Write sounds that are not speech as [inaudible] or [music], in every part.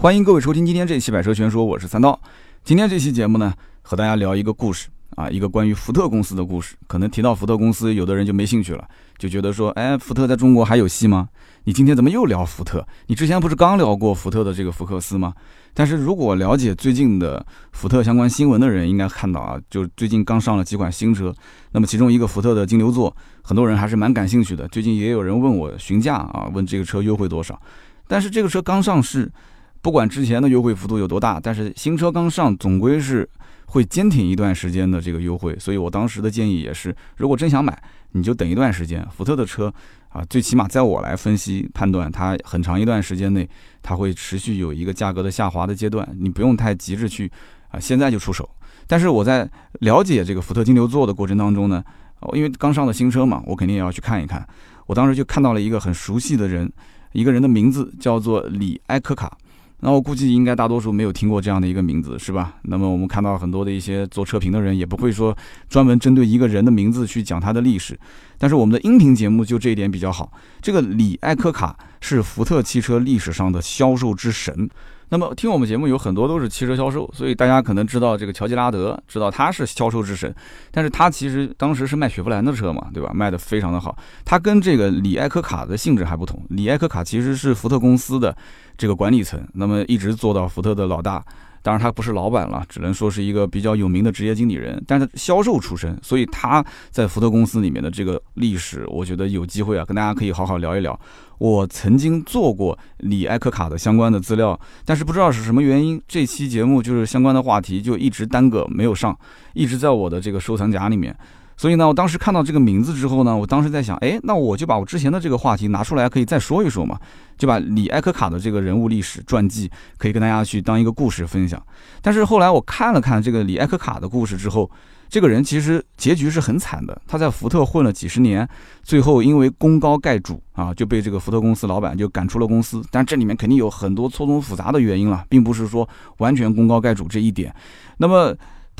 欢迎各位收听今天这期《百车全说》，我是三刀。今天这期节目呢，和大家聊一个故事啊，一个关于福特公司的故事。可能提到福特公司，有的人就没兴趣了，就觉得说，哎，福特在中国还有戏吗？你今天怎么又聊福特？你之前不是刚聊过福特的这个福克斯吗？但是如果了解最近的福特相关新闻的人，应该看到啊，就最近刚上了几款新车，那么其中一个福特的金牛座，很多人还是蛮感兴趣的。最近也有人问我询价啊，问这个车优惠多少。但是这个车刚上市，不管之前的优惠幅度有多大，但是新车刚上，总归是会坚挺一段时间的这个优惠。所以我当时的建议也是，如果真想买，你就等一段时间，福特的车。啊，最起码在我来分析判断，它很长一段时间内，它会持续有一个价格的下滑的阶段，你不用太急着去啊，现在就出手。但是我在了解这个福特金牛座的过程当中呢，因为刚上的新车嘛，我肯定也要去看一看。我当时就看到了一个很熟悉的人，一个人的名字叫做李埃科卡。那我估计应该大多数没有听过这样的一个名字，是吧？那么我们看到很多的一些做车评的人，也不会说专门针对一个人的名字去讲他的历史。但是我们的音频节目就这一点比较好。这个李艾科卡是福特汽车历史上的销售之神。那么听我们节目有很多都是汽车销售，所以大家可能知道这个乔吉拉德，知道他是销售之神。但是他其实当时是卖雪佛兰的车嘛，对吧？卖的非常的好。他跟这个李艾科卡的性质还不同。李艾科卡其实是福特公司的这个管理层，那么一直做到福特的老大。当然他不是老板了，只能说是一个比较有名的职业经理人。但是销售出身，所以他在福特公司里面的这个历史，我觉得有机会啊，跟大家可以好好聊一聊。我曾经做过李埃克卡的相关的资料，但是不知道是什么原因，这期节目就是相关的话题就一直耽搁没有上，一直在我的这个收藏夹里面。所以呢，我当时看到这个名字之后呢，我当时在想，哎，那我就把我之前的这个话题拿出来，可以再说一说嘛，就把李艾科卡的这个人物历史传记可以跟大家去当一个故事分享。但是后来我看了看这个李艾科卡的故事之后。这个人其实结局是很惨的，他在福特混了几十年，最后因为功高盖主啊，就被这个福特公司老板就赶出了公司。但这里面肯定有很多错综复杂的原因了，并不是说完全功高盖主这一点。那么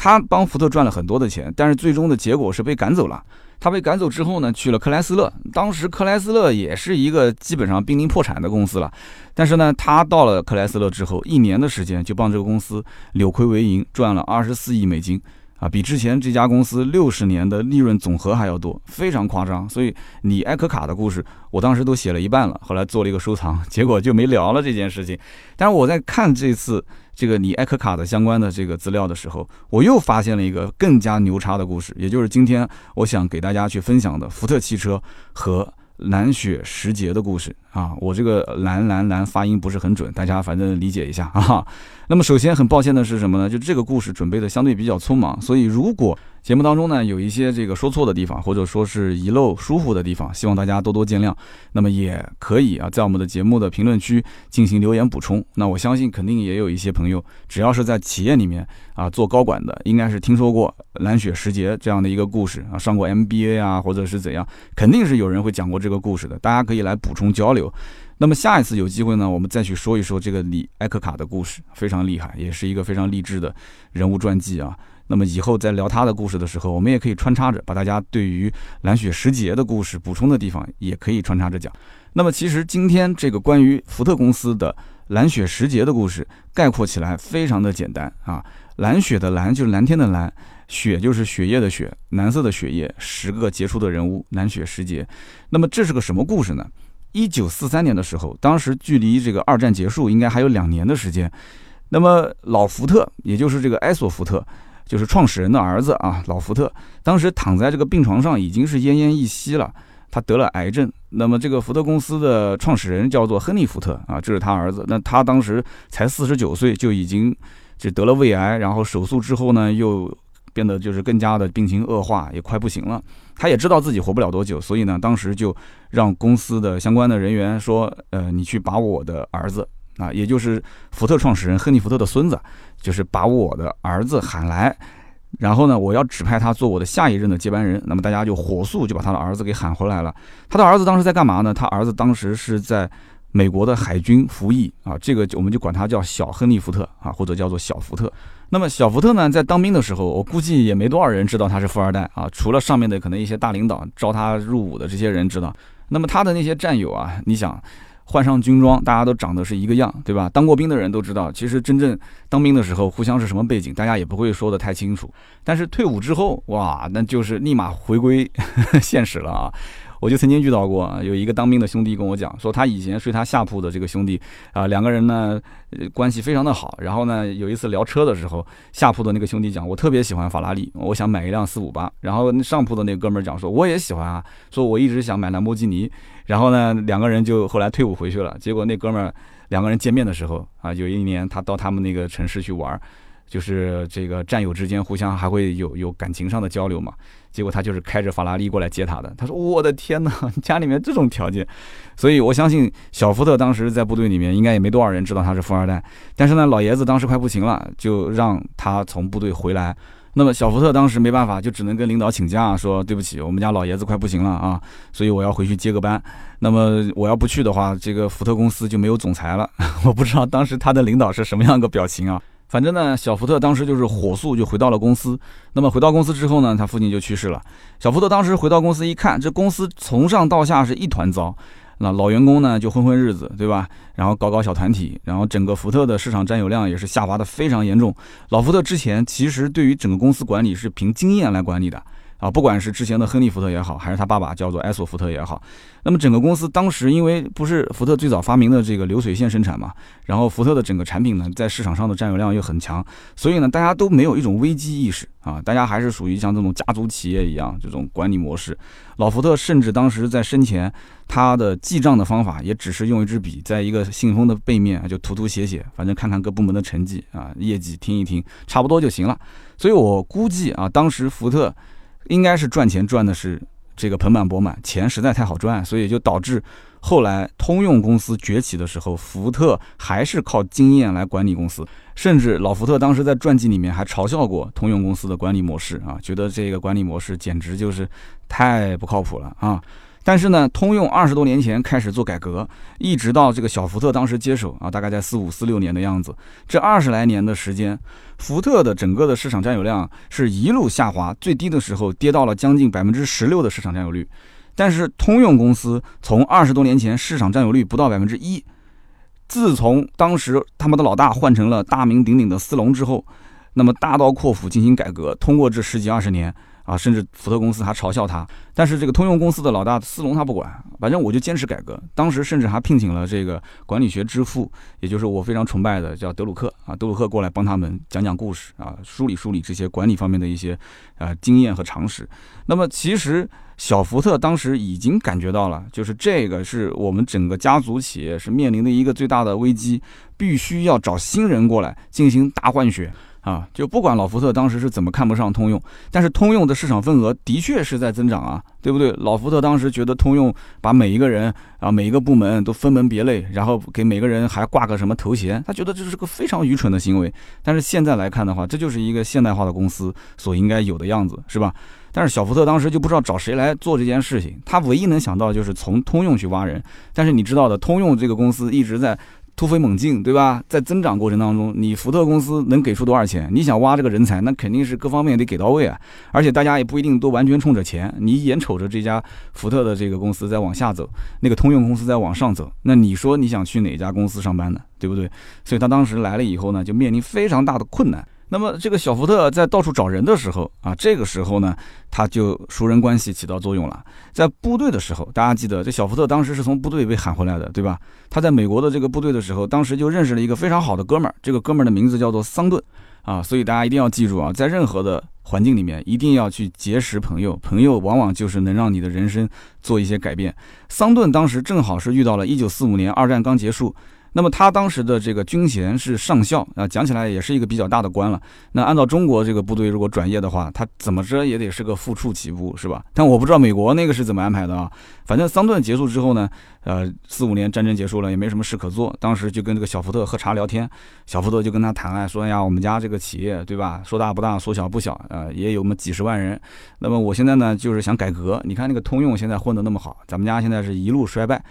他帮福特赚了很多的钱，但是最终的结果是被赶走了。他被赶走之后呢，去了克莱斯勒。当时克莱斯勒也是一个基本上濒临破产的公司了，但是呢，他到了克莱斯勒之后，一年的时间就帮这个公司扭亏为盈，赚了二十四亿美金。啊，比之前这家公司六十年的利润总和还要多，非常夸张。所以你艾克卡的故事，我当时都写了一半了，后来做了一个收藏，结果就没聊了这件事情。但是我在看这次这个你艾克卡的相关的这个资料的时候，我又发现了一个更加牛叉的故事，也就是今天我想给大家去分享的福特汽车和。蓝雪时节的故事啊，我这个蓝蓝蓝发音不是很准，大家反正理解一下 [laughs] 啊。那么首先很抱歉的是什么呢？就这个故事准备的相对比较匆忙，所以如果。节目当中呢，有一些这个说错的地方，或者说是遗漏疏忽的地方，希望大家多多见谅。那么也可以啊，在我们的节目的评论区进行留言补充。那我相信肯定也有一些朋友，只要是在企业里面啊做高管的，应该是听说过蓝雪时节这样的一个故事啊，上过 MBA 啊，或者是怎样，肯定是有人会讲过这个故事的。大家可以来补充交流。那么下一次有机会呢，我们再去说一说这个李艾克卡的故事，非常厉害，也是一个非常励志的人物传记啊。那么以后在聊他的故事的时候，我们也可以穿插着把大家对于蓝雪时节的故事补充的地方也可以穿插着讲。那么其实今天这个关于福特公司的蓝雪时节的故事，概括起来非常的简单啊。蓝雪的蓝就是蓝天的蓝，雪就是血液的血，蓝色的血液，十个杰出的人物，蓝雪时节。那么这是个什么故事呢？一九四三年的时候，当时距离这个二战结束应该还有两年的时间。那么老福特，也就是这个埃索福特。就是创始人的儿子啊，老福特当时躺在这个病床上，已经是奄奄一息了。他得了癌症。那么这个福特公司的创始人叫做亨利·福特啊，这是他儿子。那他当时才四十九岁，就已经就得了胃癌，然后手术之后呢，又变得就是更加的病情恶化，也快不行了。他也知道自己活不了多久，所以呢，当时就让公司的相关的人员说，呃，你去把我的儿子。啊，也就是福特创始人亨利·福特的孙子，就是把我的儿子喊来，然后呢，我要指派他做我的下一任的接班人。那么大家就火速就把他的儿子给喊回来了。他的儿子当时在干嘛呢？他儿子当时是在美国的海军服役啊，这个我们就管他叫小亨利·福特啊，或者叫做小福特。那么小福特呢，在当兵的时候，我估计也没多少人知道他是富二代啊，除了上面的可能一些大领导招他入伍的这些人知道。那么他的那些战友啊，你想。换上军装，大家都长得是一个样，对吧？当过兵的人都知道，其实真正当兵的时候，互相是什么背景，大家也不会说的太清楚。但是退伍之后，哇，那就是立马回归 [laughs] 现实了啊！我就曾经遇到过，有一个当兵的兄弟跟我讲，说他以前睡他下铺的这个兄弟啊，两个人呢关系非常的好。然后呢，有一次聊车的时候，下铺的那个兄弟讲，我特别喜欢法拉利，我想买一辆四五八。然后上铺的那个哥们儿讲说，我也喜欢啊，说我一直想买兰博基尼。然后呢，两个人就后来退伍回去了。结果那哥们儿两个人见面的时候啊，有一年他到他们那个城市去玩。就是这个战友之间互相还会有有感情上的交流嘛，结果他就是开着法拉利过来接他的。他说：“我的天哪，家里面这种条件。”所以我相信小福特当时在部队里面应该也没多少人知道他是富二代。但是呢，老爷子当时快不行了，就让他从部队回来。那么小福特当时没办法，就只能跟领导请假，说：“对不起，我们家老爷子快不行了啊，所以我要回去接个班。那么我要不去的话，这个福特公司就没有总裁了。[laughs] ”我不知道当时他的领导是什么样个表情啊。反正呢，小福特当时就是火速就回到了公司。那么回到公司之后呢，他父亲就去世了。小福特当时回到公司一看，这公司从上到下是一团糟。那老员工呢就混混日子，对吧？然后搞搞小团体，然后整个福特的市场占有量也是下滑的非常严重。老福特之前其实对于整个公司管理是凭经验来管理的。啊，不管是之前的亨利·福特也好，还是他爸爸叫做埃索·福特也好，那么整个公司当时因为不是福特最早发明的这个流水线生产嘛，然后福特的整个产品呢在市场上的占有量又很强，所以呢大家都没有一种危机意识啊，大家还是属于像这种家族企业一样这种管理模式。老福特甚至当时在生前，他的记账的方法也只是用一支笔，在一个信封的背面就涂涂写写，反正看看各部门的成绩啊业绩听一听，差不多就行了。所以我估计啊，当时福特。应该是赚钱赚的是这个盆满钵满，钱实在太好赚，所以就导致后来通用公司崛起的时候，福特还是靠经验来管理公司，甚至老福特当时在传记里面还嘲笑过通用公司的管理模式啊，觉得这个管理模式简直就是太不靠谱了啊。但是呢，通用二十多年前开始做改革，一直到这个小福特当时接手啊，大概在四五四六年的样子，这二十来年的时间，福特的整个的市场占有量是一路下滑，最低的时候跌到了将近百分之十六的市场占有率。但是通用公司从二十多年前市场占有率不到百分之一，自从当时他们的老大换成了大名鼎鼎的斯隆之后，那么大刀阔斧进行改革，通过这十几二十年。啊，甚至福特公司还嘲笑他，但是这个通用公司的老大斯隆他不管，反正我就坚持改革。当时甚至还聘请了这个管理学之父，也就是我非常崇拜的叫德鲁克啊，德鲁克过来帮他们讲讲故事啊，梳理梳理这些管理方面的一些啊经验和常识。那么其实小福特当时已经感觉到了，就是这个是我们整个家族企业是面临的一个最大的危机，必须要找新人过来进行大换血。啊，就不管老福特当时是怎么看不上通用，但是通用的市场份额的确是在增长啊，对不对？老福特当时觉得通用把每一个人啊，每一个部门都分门别类，然后给每个人还挂个什么头衔，他觉得这是个非常愚蠢的行为。但是现在来看的话，这就是一个现代化的公司所应该有的样子，是吧？但是小福特当时就不知道找谁来做这件事情，他唯一能想到就是从通用去挖人。但是你知道的，通用这个公司一直在。突飞猛进，对吧？在增长过程当中，你福特公司能给出多少钱？你想挖这个人才，那肯定是各方面得给到位啊。而且大家也不一定都完全冲着钱，你眼瞅着这家福特的这个公司在往下走，那个通用公司在往上走，那你说你想去哪家公司上班呢？对不对？所以他当时来了以后呢，就面临非常大的困难。那么这个小福特在到处找人的时候啊，这个时候呢，他就熟人关系起到作用了。在部队的时候，大家记得这小福特当时是从部队被喊回来的，对吧？他在美国的这个部队的时候，当时就认识了一个非常好的哥们儿，这个哥们儿的名字叫做桑顿啊。所以大家一定要记住啊，在任何的环境里面，一定要去结识朋友，朋友往往就是能让你的人生做一些改变。桑顿当时正好是遇到了1945年二战刚结束。那么他当时的这个军衔是上校啊，讲起来也是一个比较大的官了。那按照中国这个部队如果转业的话，他怎么着也得是个副处起步，是吧？但我不知道美国那个是怎么安排的啊。反正桑顿结束之后呢，呃，四五年战争结束了，也没什么事可做，当时就跟这个小福特喝茶聊天，小福特就跟他谈啊，说呀，我们家这个企业对吧，说大不大，说小不小，呃，也有么几十万人。那么我现在呢，就是想改革。你看那个通用现在混得那么好，咱们家现在是一路衰败。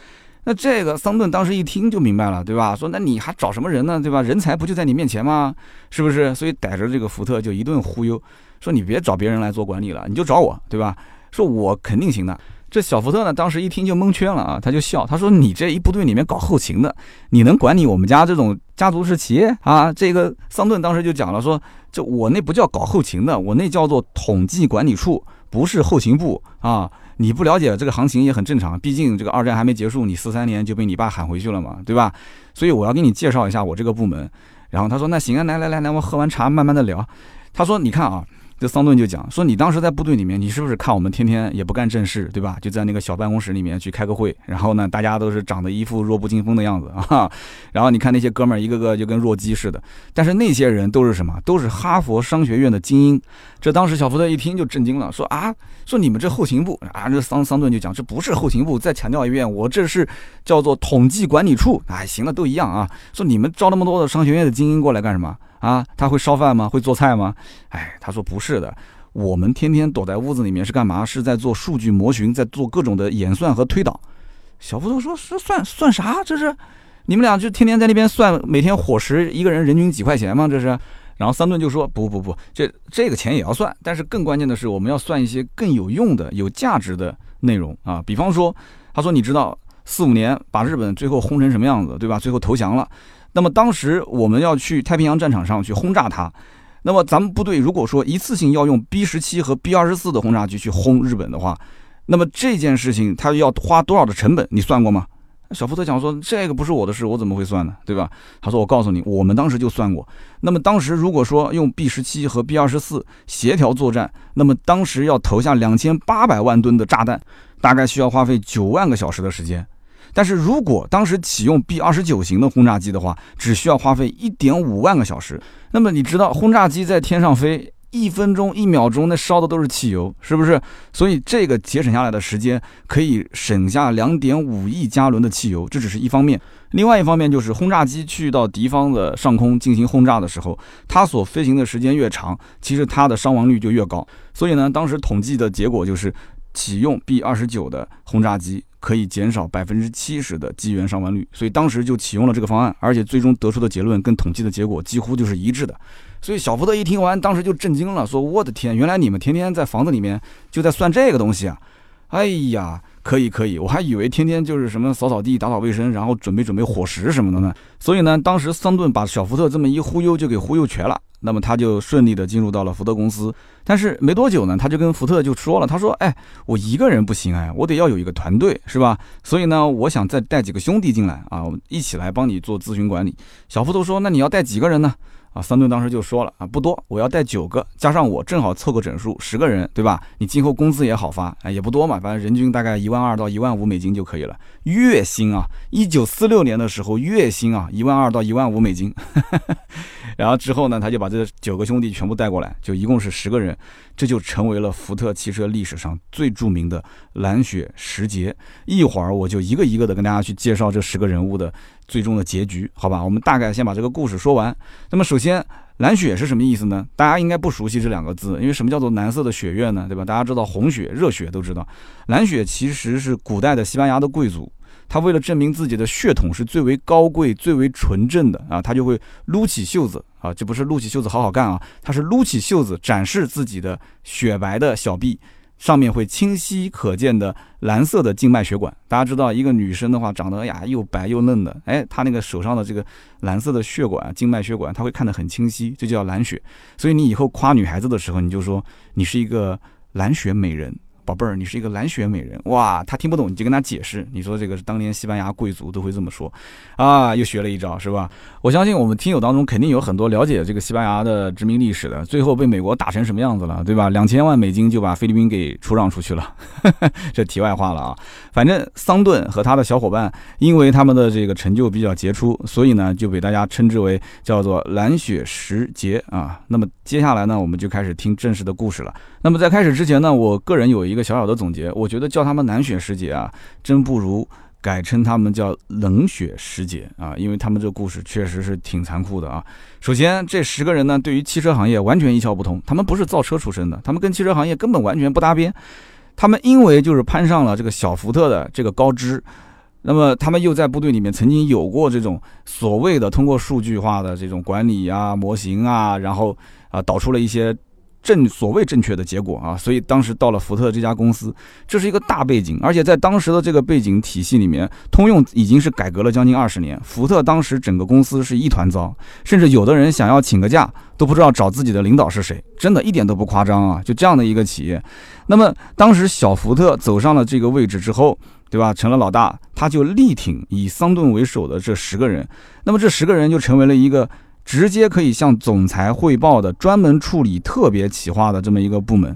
那这个桑顿当时一听就明白了，对吧？说那你还找什么人呢，对吧？人才不就在你面前吗？是不是？所以逮着这个福特就一顿忽悠，说你别找别人来做管理了，你就找我，对吧？说我肯定行的。这小福特呢，当时一听就蒙圈了啊，他就笑，他说：“你这一部队里面搞后勤的，你能管理我们家这种家族式企业啊？”这个桑顿当时就讲了，说：“这我那不叫搞后勤的，我那叫做统计管理处，不是后勤部啊。你不了解这个行情也很正常，毕竟这个二战还没结束，你四三年就被你爸喊回去了嘛，对吧？所以我要给你介绍一下我这个部门。”然后他说：“那行啊，来来来来，我喝完茶慢慢的聊。”他说：“你看啊。”这桑顿就讲说，你当时在部队里面，你是不是看我们天天也不干正事，对吧？就在那个小办公室里面去开个会，然后呢，大家都是长得一副弱不禁风的样子 [laughs] 啊。然后你看那些哥们儿一个个就跟弱鸡似的，但是那些人都是什么？都是哈佛商学院的精英。这当时小福特一听就震惊了，说啊，说你们这后勤部啊，这桑桑顿就讲这不是后勤部，再强调一遍，我这是叫做统计管理处。哎，行了，都一样啊。说你们招那么多的商学院的精英过来干什么？啊，他会烧饭吗？会做菜吗？哎，他说不是的，我们天天躲在屋子里面是干嘛？是在做数据模型，在做各种的演算和推导。小福头说：“是算算啥？这是你们俩就天天在那边算每天伙食一个人人均几块钱吗？这是？”然后三顿就说：“不不不，这这个钱也要算，但是更关键的是我们要算一些更有用的、有价值的内容啊。比方说，他说你知道四五年把日本最后轰成什么样子，对吧？最后投降了。”那么当时我们要去太平洋战场上去轰炸它，那么咱们部队如果说一次性要用 B 十七和 B 二十四的轰炸机去轰日本的话，那么这件事情它要花多少的成本？你算过吗？小福特讲说这个不是我的事，我怎么会算呢？对吧？他说我告诉你，我们当时就算过。那么当时如果说用 B 十七和 B 二十四协调作战，那么当时要投下两千八百万吨的炸弹，大概需要花费九万个小时的时间。但是如果当时启用 B 二十九型的轰炸机的话，只需要花费一点五万个小时。那么你知道轰炸机在天上飞一分钟一秒钟，那烧的都是汽油，是不是？所以这个节省下来的时间可以省下两点五亿加仑的汽油，这只是一方面。另外一方面就是轰炸机去到敌方的上空进行轰炸的时候，它所飞行的时间越长，其实它的伤亡率就越高。所以呢，当时统计的结果就是启用 B 二十九的轰炸机。可以减少百分之七十的机员伤亡率，所以当时就启用了这个方案，而且最终得出的结论跟统计的结果几乎就是一致的。所以小福特一听完，当时就震惊了，说：“我的天，原来你们天天在房子里面就在算这个东西啊！哎呀，可以可以，我还以为天天就是什么扫扫地、打扫卫生，然后准备准备伙食什么的呢。所以呢，当时桑顿把小福特这么一忽悠，就给忽悠瘸了。”那么他就顺利的进入到了福特公司，但是没多久呢，他就跟福特就说了，他说：“哎，我一个人不行哎，我得要有一个团队，是吧？所以呢，我想再带几个兄弟进来啊，一起来帮你做咨询管理。”小福特说：“那你要带几个人呢？”啊，三顿当时就说了啊，不多，我要带九个，加上我正好凑个整数，十个人，对吧？你今后工资也好发，哎，也不多嘛，反正人均大概一万二到一万五美金就可以了，月薪啊，一九四六年的时候月薪啊，一万二到一万五美金。[laughs] 然后之后呢，他就把这九个兄弟全部带过来，就一共是十个人，这就成为了福特汽车历史上最著名的蓝血十杰。一会儿我就一个一个的跟大家去介绍这十个人物的最终的结局，好吧？我们大概先把这个故事说完。那么首先，蓝血是什么意思呢？大家应该不熟悉这两个字，因为什么叫做蓝色的血月呢？对吧？大家知道红血、热血都知道，蓝血其实是古代的西班牙的贵族。他为了证明自己的血统是最为高贵、最为纯正的啊，他就会撸起袖子啊，这不是撸起袖子好好干啊，他是撸起袖子展示自己的雪白的小臂，上面会清晰可见的蓝色的静脉血管。大家知道，一个女生的话长得呀又白又嫩的，哎，她那个手上的这个蓝色的血管、静脉血管，她会看得很清晰，这就叫蓝血。所以你以后夸女孩子的时候，你就说你是一个蓝血美人。宝贝儿，你是一个蓝血美人哇！他听不懂，你就跟他解释。你说这个是当年西班牙贵族都会这么说啊，又学了一招是吧？我相信我们听友当中肯定有很多了解这个西班牙的殖民历史的，最后被美国打成什么样子了，对吧？两千万美金就把菲律宾给出让出去了，[laughs] 这题外话了啊。反正桑顿和他的小伙伴，因为他们的这个成就比较杰出，所以呢就被大家称之为叫做蓝血十杰啊。那么接下来呢，我们就开始听正式的故事了。那么在开始之前呢，我个人有一个小小的总结，我觉得叫他们蓝血十杰啊，真不如改称他们叫冷血十杰啊，因为他们这故事确实是挺残酷的啊。首先，这十个人呢，对于汽车行业完全一窍不通，他们不是造车出身的，他们跟汽车行业根本完全不搭边。他们因为就是攀上了这个小福特的这个高枝，那么他们又在部队里面曾经有过这种所谓的通过数据化的这种管理啊模型啊，然后啊导出了一些。正所谓正确的结果啊，所以当时到了福特这家公司，这是一个大背景，而且在当时的这个背景体系里面，通用已经是改革了将近二十年，福特当时整个公司是一团糟，甚至有的人想要请个假都不知道找自己的领导是谁，真的一点都不夸张啊，就这样的一个企业。那么当时小福特走上了这个位置之后，对吧，成了老大，他就力挺以桑顿为首的这十个人，那么这十个人就成为了一个。直接可以向总裁汇报的，专门处理特别企划的这么一个部门，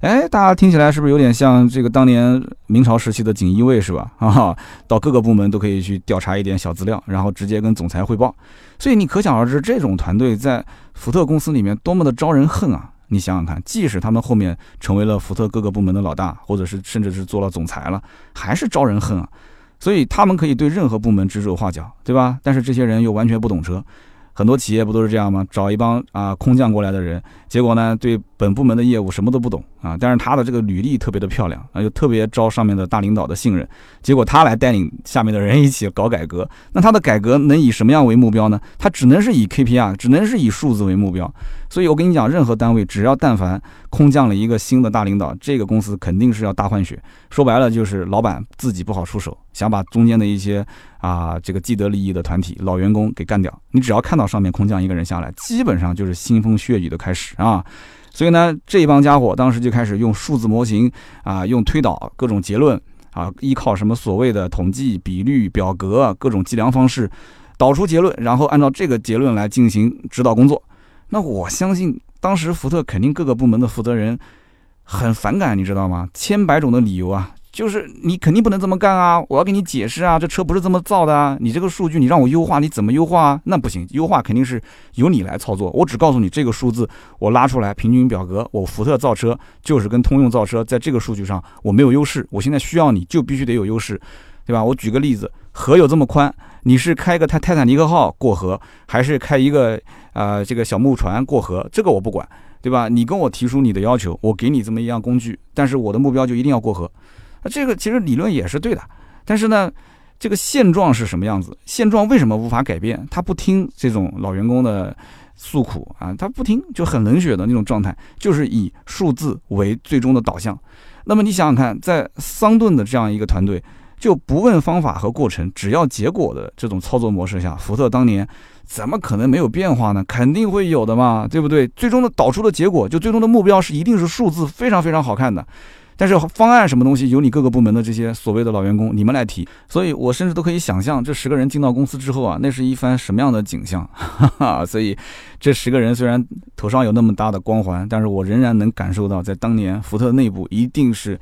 哎，大家听起来是不是有点像这个当年明朝时期的锦衣卫是吧？啊，[laughs] 到各个部门都可以去调查一点小资料，然后直接跟总裁汇报。所以你可想而知，这种团队在福特公司里面多么的招人恨啊！你想想看，即使他们后面成为了福特各个部门的老大，或者是甚至是做了总裁了，还是招人恨啊！所以他们可以对任何部门指手画脚，对吧？但是这些人又完全不懂车。很多企业不都是这样吗？找一帮啊空降过来的人，结果呢对本部门的业务什么都不懂啊。但是他的这个履历特别的漂亮啊，又特别招上面的大领导的信任。结果他来带领下面的人一起搞改革，那他的改革能以什么样为目标呢？他只能是以 KPI，只能是以数字为目标。所以我跟你讲，任何单位只要但凡空降了一个新的大领导，这个公司肯定是要大换血。说白了就是老板自己不好出手，想把中间的一些。啊，这个既得利益的团体老员工给干掉。你只要看到上面空降一个人下来，基本上就是腥风血雨的开始啊。所以呢，这帮家伙当时就开始用数字模型啊，用推导各种结论啊，依靠什么所谓的统计比率表格各种计量方式导出结论，然后按照这个结论来进行指导工作。那我相信当时福特肯定各个部门的负责人很反感，你知道吗？千百种的理由啊。就是你肯定不能这么干啊！我要给你解释啊，这车不是这么造的啊！你这个数据你让我优化，你怎么优化啊？那不行，优化肯定是由你来操作。我只告诉你这个数字，我拉出来平均表格，我福特造车就是跟通用造车在这个数据上我没有优势，我现在需要你就必须得有优势，对吧？我举个例子，河有这么宽，你是开个泰泰坦尼克号过河，还是开一个呃这个小木船过河？这个我不管，对吧？你跟我提出你的要求，我给你这么一样工具，但是我的目标就一定要过河。这个其实理论也是对的，但是呢，这个现状是什么样子？现状为什么无法改变？他不听这种老员工的诉苦啊，他不听，就很冷血的那种状态，就是以数字为最终的导向。那么你想想看，在桑顿的这样一个团队，就不问方法和过程，只要结果的这种操作模式下，福特当年怎么可能没有变化呢？肯定会有的嘛，对不对？最终的导出的结果，就最终的目标是一定是数字非常非常好看的。但是方案什么东西由你各个部门的这些所谓的老员工你们来提，所以我甚至都可以想象这十个人进到公司之后啊，那是一番什么样的景象。[laughs] 哈哈，所以这十个人虽然头上有那么大的光环，但是我仍然能感受到，在当年福特内部一定是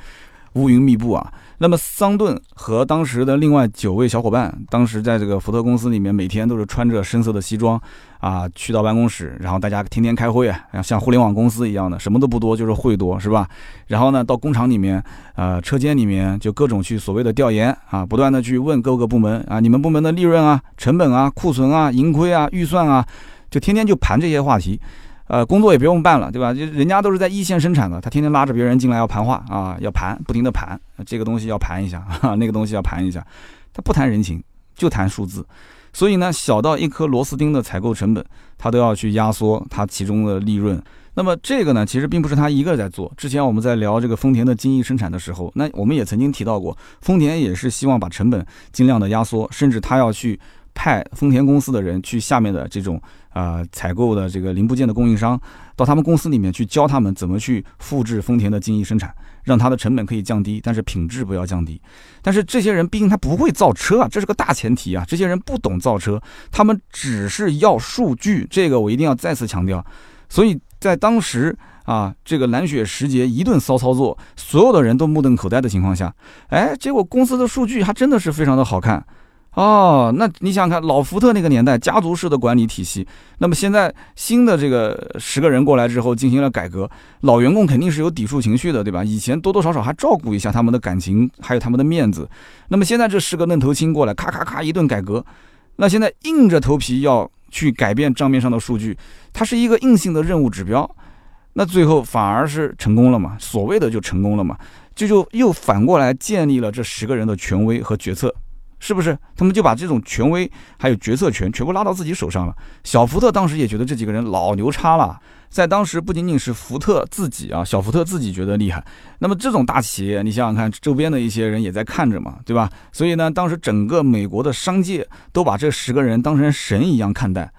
乌云密布啊。那么桑顿和当时的另外九位小伙伴，当时在这个福特公司里面，每天都是穿着深色的西装。啊，去到办公室，然后大家天天开会啊，像互联网公司一样的，什么都不多，就是会多，是吧？然后呢，到工厂里面，呃，车间里面就各种去所谓的调研啊，不断的去问各个部门啊，你们部门的利润啊、成本啊、库存啊、盈亏啊、预算啊，就天天就盘这些话题，呃，工作也不用办了，对吧？就人家都是在一线生产的，他天天拉着别人进来要盘话啊，要盘，不停的盘，这个东西要盘一下，那个东西要盘一下，他不谈人情，就谈数字。所以呢，小到一颗螺丝钉的采购成本，他都要去压缩它其中的利润。那么这个呢，其实并不是他一个人在做。之前我们在聊这个丰田的精益生产的时候，那我们也曾经提到过，丰田也是希望把成本尽量的压缩，甚至他要去派丰田公司的人去下面的这种啊采购的这个零部件的供应商，到他们公司里面去教他们怎么去复制丰田的精益生产。让它的成本可以降低，但是品质不要降低。但是这些人毕竟他不会造车啊，这是个大前提啊。这些人不懂造车，他们只是要数据，这个我一定要再次强调。所以在当时啊，这个蓝雪时节一顿骚操作，所有的人都目瞪口呆的情况下，哎，结果公司的数据还真的是非常的好看。哦，那你想想看，老福特那个年代家族式的管理体系，那么现在新的这个十个人过来之后进行了改革，老员工肯定是有抵触情绪的，对吧？以前多多少少还照顾一下他们的感情，还有他们的面子，那么现在这十个嫩头青过来，咔咔咔一顿改革，那现在硬着头皮要去改变账面上的数据，它是一个硬性的任务指标，那最后反而是成功了嘛？所谓的就成功了嘛？这就又反过来建立了这十个人的权威和决策。是不是？他们就把这种权威还有决策权全部拉到自己手上了。小福特当时也觉得这几个人老牛叉了，在当时不仅仅是福特自己啊，小福特自己觉得厉害。那么这种大企业，你想想看，周边的一些人也在看着嘛，对吧？所以呢，当时整个美国的商界都把这十个人当成神一样看待。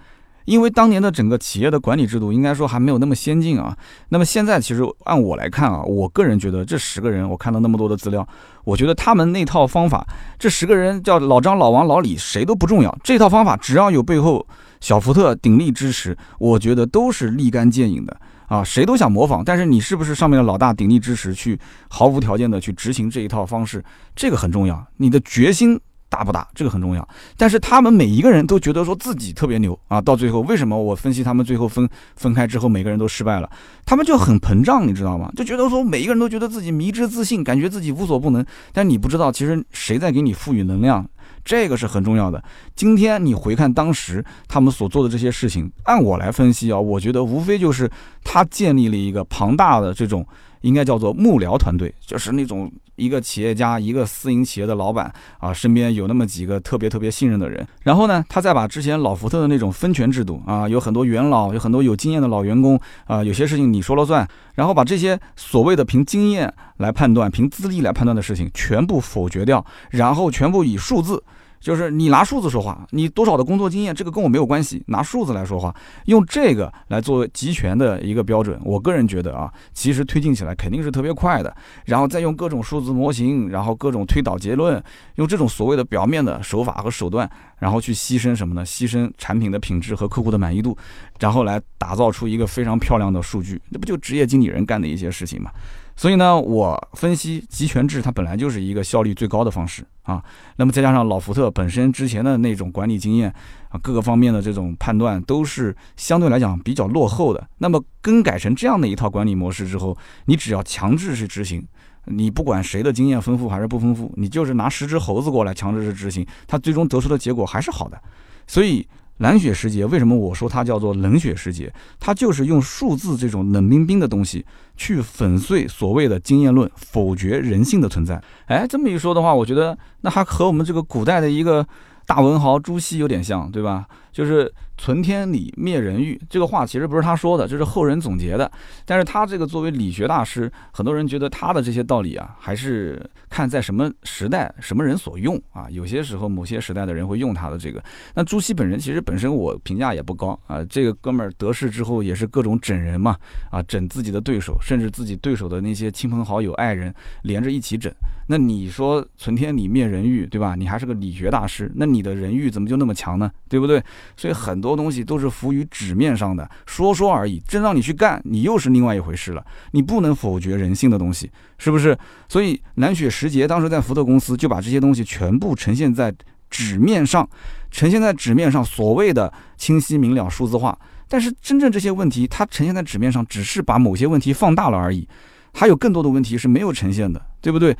因为当年的整个企业的管理制度应该说还没有那么先进啊。那么现在其实按我来看啊，我个人觉得这十个人，我看到那么多的资料，我觉得他们那套方法，这十个人叫老张、老王、老李，谁都不重要。这套方法只要有背后小福特鼎力支持，我觉得都是立竿见影的啊，谁都想模仿。但是你是不是上面的老大鼎力支持，去毫无条件的去执行这一套方式，这个很重要，你的决心。大不大？这个很重要。但是他们每一个人都觉得说自己特别牛啊！到最后，为什么我分析他们最后分分开之后，每个人都失败了？他们就很膨胀，你知道吗？就觉得说每一个人都觉得自己迷之自信，感觉自己无所不能。但你不知道，其实谁在给你赋予能量？这个是很重要的。今天你回看当时他们所做的这些事情，按我来分析啊，我觉得无非就是他建立了一个庞大的这种。应该叫做幕僚团队，就是那种一个企业家、一个私营企业的老板啊，身边有那么几个特别特别信任的人。然后呢，他再把之前老福特的那种分权制度啊，有很多元老，有很多有经验的老员工啊，有些事情你说了算。然后把这些所谓的凭经验来判断、凭资历来判断的事情全部否决掉，然后全部以数字。就是你拿数字说话，你多少的工作经验，这个跟我没有关系。拿数字来说话，用这个来作为集权的一个标准，我个人觉得啊，其实推进起来肯定是特别快的。然后再用各种数字模型，然后各种推导结论，用这种所谓的表面的手法和手段，然后去牺牲什么呢？牺牲产品的品质和客户的满意度，然后来打造出一个非常漂亮的数据。这不就职业经理人干的一些事情吗？所以呢，我分析集权制它本来就是一个效率最高的方式啊。那么再加上老福特本身之前的那种管理经验啊，各个方面的这种判断都是相对来讲比较落后的。那么更改成这样的一套管理模式之后，你只要强制去执行，你不管谁的经验丰富还是不丰富，你就是拿十只猴子过来强制去执行，它最终得出的结果还是好的。所以。蓝血时节，为什么我说它叫做冷血时节？它就是用数字这种冷冰冰的东西去粉碎所谓的经验论，否决人性的存在。哎，这么一说的话，我觉得那还和我们这个古代的一个大文豪朱熹有点像，对吧？就是存天理，灭人欲，这个话其实不是他说的，这是后人总结的。但是他这个作为理学大师，很多人觉得他的这些道理啊，还是看在什么时代、什么人所用啊。有些时候，某些时代的人会用他的这个。那朱熹本人其实本身我评价也不高啊。这个哥们儿得势之后也是各种整人嘛，啊，整自己的对手，甚至自己对手的那些亲朋好友、爱人连着一起整。那你说存天理，灭人欲，对吧？你还是个理学大师，那你的人欲怎么就那么强呢？对不对？所以很多东西都是浮于纸面上的，说说而已。真让你去干，你又是另外一回事了。你不能否决人性的东西，是不是？所以南雪时节当时在福特公司就把这些东西全部呈现在纸面上，呈现在纸面上，所谓的清晰明了、数字化。但是真正这些问题，它呈现在纸面上，只是把某些问题放大了而已，还有更多的问题是没有呈现的，对不对？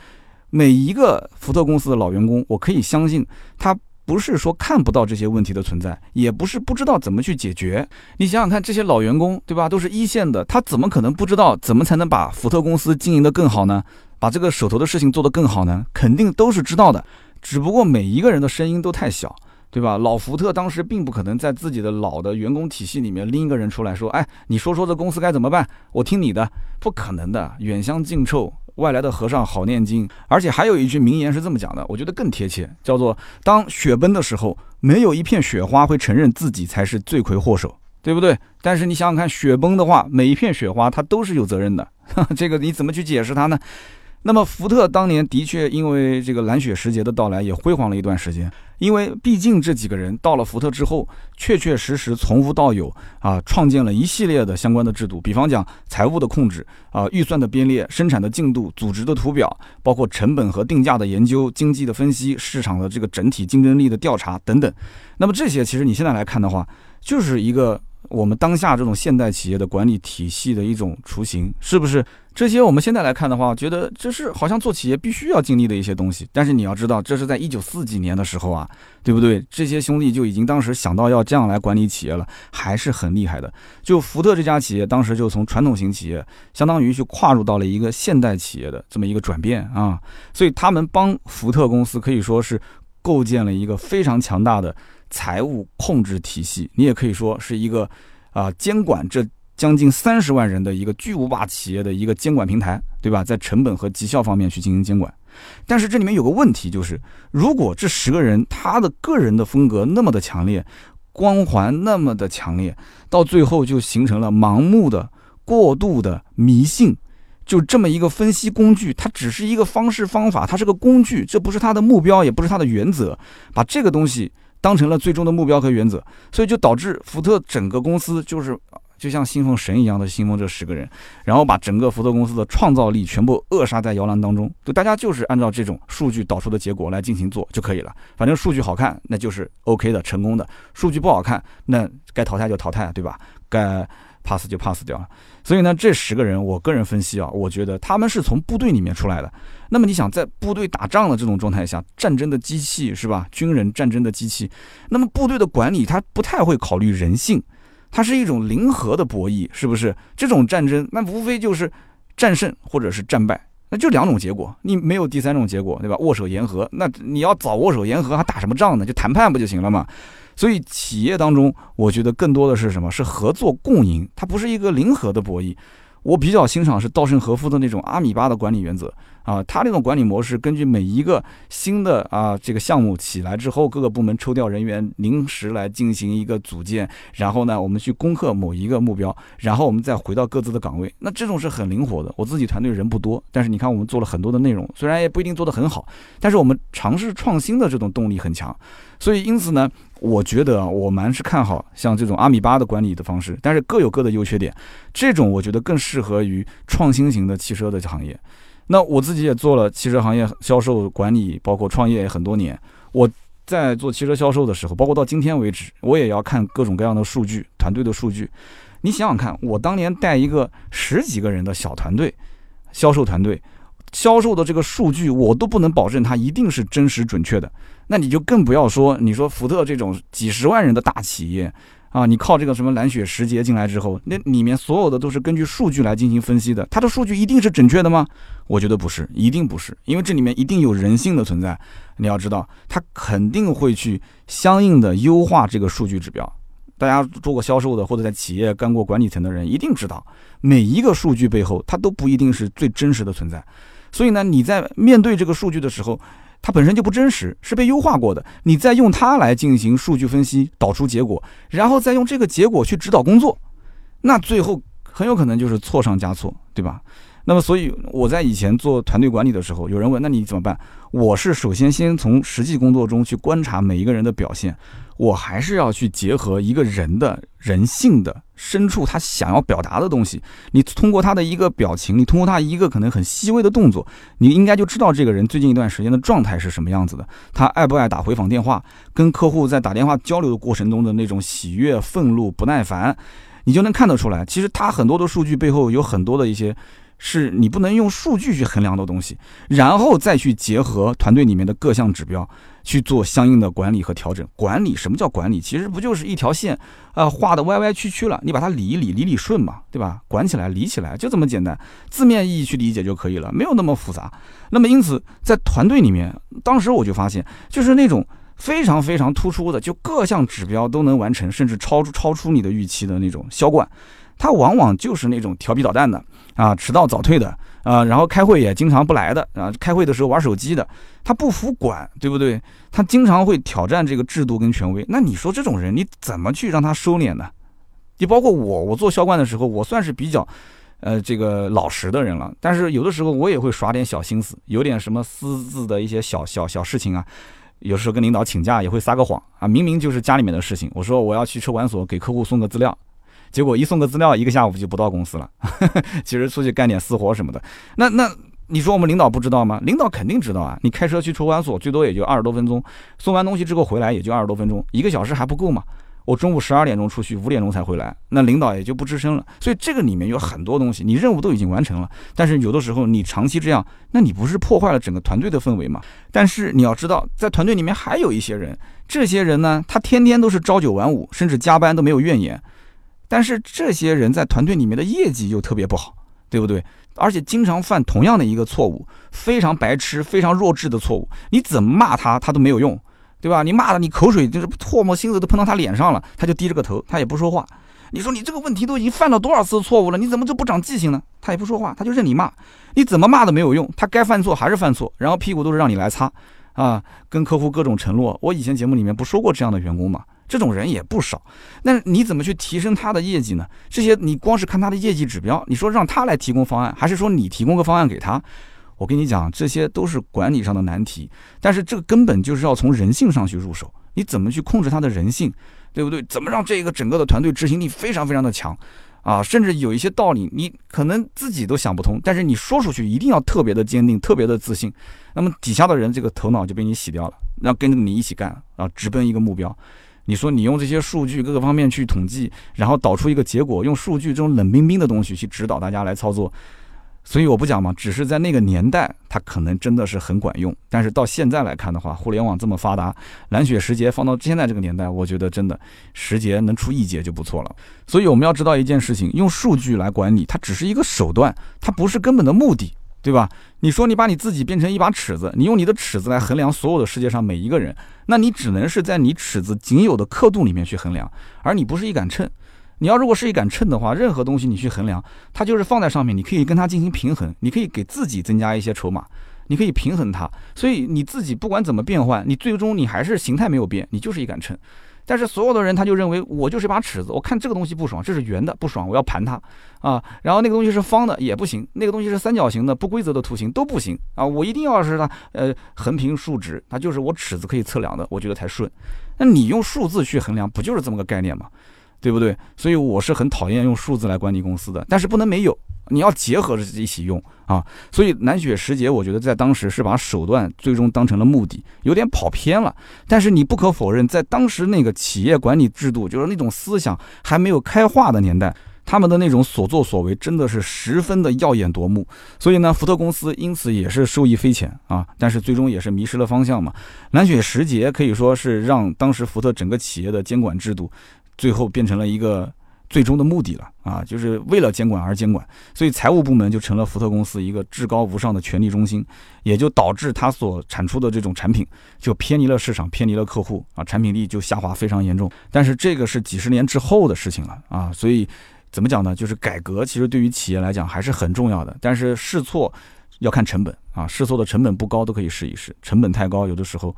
每一个福特公司的老员工，我可以相信他。不是说看不到这些问题的存在，也不是不知道怎么去解决。你想想看，这些老员工，对吧？都是一线的，他怎么可能不知道怎么才能把福特公司经营得更好呢？把这个手头的事情做得更好呢？肯定都是知道的。只不过每一个人的声音都太小，对吧？老福特当时并不可能在自己的老的员工体系里面拎一个人出来说：“哎，你说说这公司该怎么办？我听你的。”不可能的，远香近臭。外来的和尚好念经，而且还有一句名言是这么讲的，我觉得更贴切，叫做“当雪崩的时候，没有一片雪花会承认自己才是罪魁祸首”，对不对？但是你想想看，雪崩的话，每一片雪花它都是有责任的，[laughs] 这个你怎么去解释它呢？那么福特当年的确因为这个蓝雪时节的到来，也辉煌了一段时间。因为毕竟这几个人到了福特之后，确确实实从无到有啊，创建了一系列的相关的制度，比方讲财务的控制啊，预算的编列、生产的进度、组织的图表，包括成本和定价的研究、经济的分析、市场的这个整体竞争力的调查等等。那么这些其实你现在来看的话，就是一个。我们当下这种现代企业的管理体系的一种雏形，是不是？这些我们现在来看的话，觉得这是好像做企业必须要经历的一些东西。但是你要知道，这是在一九四几年的时候啊，对不对？这些兄弟就已经当时想到要这样来管理企业了，还是很厉害的。就福特这家企业，当时就从传统型企业，相当于去跨入到了一个现代企业的这么一个转变啊。所以他们帮福特公司可以说是。构建了一个非常强大的财务控制体系。你也可以说是一个啊监管这将近三十万人的一个巨无霸企业的一个监管平台，对吧？在成本和绩效方面去进行监管。但是这里面有个问题，就是如果这十个人他的个人的风格那么的强烈，光环那么的强烈，到最后就形成了盲目的、过度的迷信。就这么一个分析工具，它只是一个方式方法，它是个工具，这不是它的目标，也不是它的原则。把这个东西当成了最终的目标和原则，所以就导致福特整个公司就是。就像信奉神一样的信奉这十个人，然后把整个福特公司的创造力全部扼杀在摇篮当中。就大家就是按照这种数据导出的结果来进行做就可以了。反正数据好看，那就是 OK 的，成功的；数据不好看，那该淘汰就淘汰，对吧？该 pass 就 pass 掉了。所以呢，这十个人，我个人分析啊，我觉得他们是从部队里面出来的。那么你想，在部队打仗的这种状态下，战争的机器是吧？军人战争的机器，那么部队的管理他不太会考虑人性。它是一种零和的博弈，是不是？这种战争，那无非就是战胜或者是战败，那就两种结果，你没有第三种结果，对吧？握手言和，那你要早握手言和，还打什么仗呢？就谈判不就行了吗？所以企业当中，我觉得更多的是什么？是合作共赢，它不是一个零和的博弈。我比较欣赏是稻盛和夫的那种阿米巴的管理原则啊，他那种管理模式，根据每一个新的啊这个项目起来之后，各个部门抽调人员，临时来进行一个组建，然后呢，我们去攻克某一个目标，然后我们再回到各自的岗位。那这种是很灵活的。我自己团队人不多，但是你看我们做了很多的内容，虽然也不一定做得很好，但是我们尝试创新的这种动力很强。所以因此呢。我觉得我蛮是看好像这种阿米巴的管理的方式，但是各有各的优缺点。这种我觉得更适合于创新型的汽车的行业。那我自己也做了汽车行业销售管理，包括创业也很多年。我在做汽车销售的时候，包括到今天为止，我也要看各种各样的数据，团队的数据。你想想看，我当年带一个十几个人的小团队，销售团队。销售的这个数据，我都不能保证它一定是真实准确的，那你就更不要说，你说福特这种几十万人的大企业啊，你靠这个什么蓝雪时节进来之后，那里面所有的都是根据数据来进行分析的，它的数据一定是准确的吗？我觉得不是，一定不是，因为这里面一定有人性的存在。你要知道，它肯定会去相应的优化这个数据指标。大家做过销售的或者在企业干过管理层的人，一定知道，每一个数据背后，它都不一定是最真实的存在。所以呢，你在面对这个数据的时候，它本身就不真实，是被优化过的。你再用它来进行数据分析，导出结果，然后再用这个结果去指导工作，那最后很有可能就是错上加错，对吧？那么，所以我在以前做团队管理的时候，有人问，那你怎么办？我是首先先从实际工作中去观察每一个人的表现。我还是要去结合一个人的人性的深处，他想要表达的东西。你通过他的一个表情，你通过他一个可能很细微的动作，你应该就知道这个人最近一段时间的状态是什么样子的。他爱不爱打回访电话？跟客户在打电话交流的过程中的那种喜悦、愤怒、不耐烦，你就能看得出来。其实他很多的数据背后有很多的一些。是你不能用数据去衡量的东西，然后再去结合团队里面的各项指标去做相应的管理和调整。管理什么叫管理？其实不就是一条线，呃，画的歪歪曲曲了，你把它理一理，理理顺嘛，对吧？管起来，理起来，就这么简单，字面意义去理解就可以了，没有那么复杂。那么因此，在团队里面，当时我就发现，就是那种非常非常突出的，就各项指标都能完成，甚至超出超出你的预期的那种销冠。他往往就是那种调皮捣蛋的啊，迟到早退的啊，然后开会也经常不来的啊，开会的时候玩手机的，他不服管，对不对？他经常会挑战这个制度跟权威。那你说这种人，你怎么去让他收敛呢？你包括我，我做销冠的时候，我算是比较，呃，这个老实的人了。但是有的时候我也会耍点小心思，有点什么私自的一些小小小事情啊，有时候跟领导请假也会撒个谎啊，明明就是家里面的事情，我说我要去车管所给客户送个资料。结果一送个资料，一个下午就不到公司了。[laughs] 其实出去干点私活什么的，那那你说我们领导不知道吗？领导肯定知道啊！你开车去车管所，最多也就二十多分钟，送完东西之后回来也就二十多分钟，一个小时还不够吗？我中午十二点钟出去，五点钟才回来，那领导也就不吱声了。所以这个里面有很多东西，你任务都已经完成了，但是有的时候你长期这样，那你不是破坏了整个团队的氛围吗？但是你要知道，在团队里面还有一些人，这些人呢，他天天都是朝九晚五，甚至加班都没有怨言。但是这些人在团队里面的业绩又特别不好，对不对？而且经常犯同样的一个错误，非常白痴、非常弱智的错误。你怎么骂他，他都没有用对吧？你骂他，你口水就是唾沫星子都喷到他脸上了，他就低着个头，他也不说话。你说你这个问题都已经犯了多少次错误了，你怎么就不长记性呢？他也不说话，他就任你骂，你怎么骂都没有用，他该犯错还是犯错，然后屁股都是让你来擦，啊，跟客户各种承诺。我以前节目里面不说过这样的员工吗？这种人也不少。那你怎么去提升他的业绩呢？这些你光是看他的业绩指标，你说让他来提供方案，还是说你提供个方案给他？我跟你讲，这些都是管理上的难题。但是这个根本就是要从人性上去入手，你怎么去控制他的人性？对不对？怎么让这个整个的团队执行力非常非常的强，啊，甚至有一些道理你可能自己都想不通，但是你说出去一定要特别的坚定，特别的自信，那么底下的人这个头脑就被你洗掉了，然后跟着你一起干，啊，直奔一个目标。你说你用这些数据各个方面去统计，然后导出一个结果，用数据这种冷冰冰的东西去指导大家来操作。所以我不讲嘛，只是在那个年代，它可能真的是很管用。但是到现在来看的话，互联网这么发达，蓝雪时节放到现在这个年代，我觉得真的时节能出一节就不错了。所以我们要知道一件事情，用数据来管理，它只是一个手段，它不是根本的目的，对吧？你说你把你自己变成一把尺子，你用你的尺子来衡量所有的世界上每一个人，那你只能是在你尺子仅有的刻度里面去衡量，而你不是一杆秤。你要如果是一杆秤的话，任何东西你去衡量，它就是放在上面，你可以跟它进行平衡，你可以给自己增加一些筹码，你可以平衡它。所以你自己不管怎么变换，你最终你还是形态没有变，你就是一杆秤。但是所有的人他就认为我就是一把尺子，我看这个东西不爽，这是圆的不爽，我要盘它啊。然后那个东西是方的也不行，那个东西是三角形的不规则的图形都不行啊。我一定要是它呃横平竖直，它就是我尺子可以测量的，我觉得才顺。那你用数字去衡量，不就是这么个概念吗？对不对？所以我是很讨厌用数字来管理公司的，但是不能没有，你要结合着一起用啊。所以南雪时节，我觉得在当时是把手段最终当成了目的，有点跑偏了。但是你不可否认，在当时那个企业管理制度，就是那种思想还没有开化的年代，他们的那种所作所为真的是十分的耀眼夺目。所以呢，福特公司因此也是受益匪浅啊。但是最终也是迷失了方向嘛。南雪时节可以说是让当时福特整个企业的监管制度。最后变成了一个最终的目的了啊，就是为了监管而监管，所以财务部门就成了福特公司一个至高无上的权力中心，也就导致它所产出的这种产品就偏离了市场，偏离了客户啊，产品力就下滑非常严重。但是这个是几十年之后的事情了啊，所以怎么讲呢？就是改革其实对于企业来讲还是很重要的，但是试错要看成本啊，试错的成本不高都可以试一试，成本太高有的时候。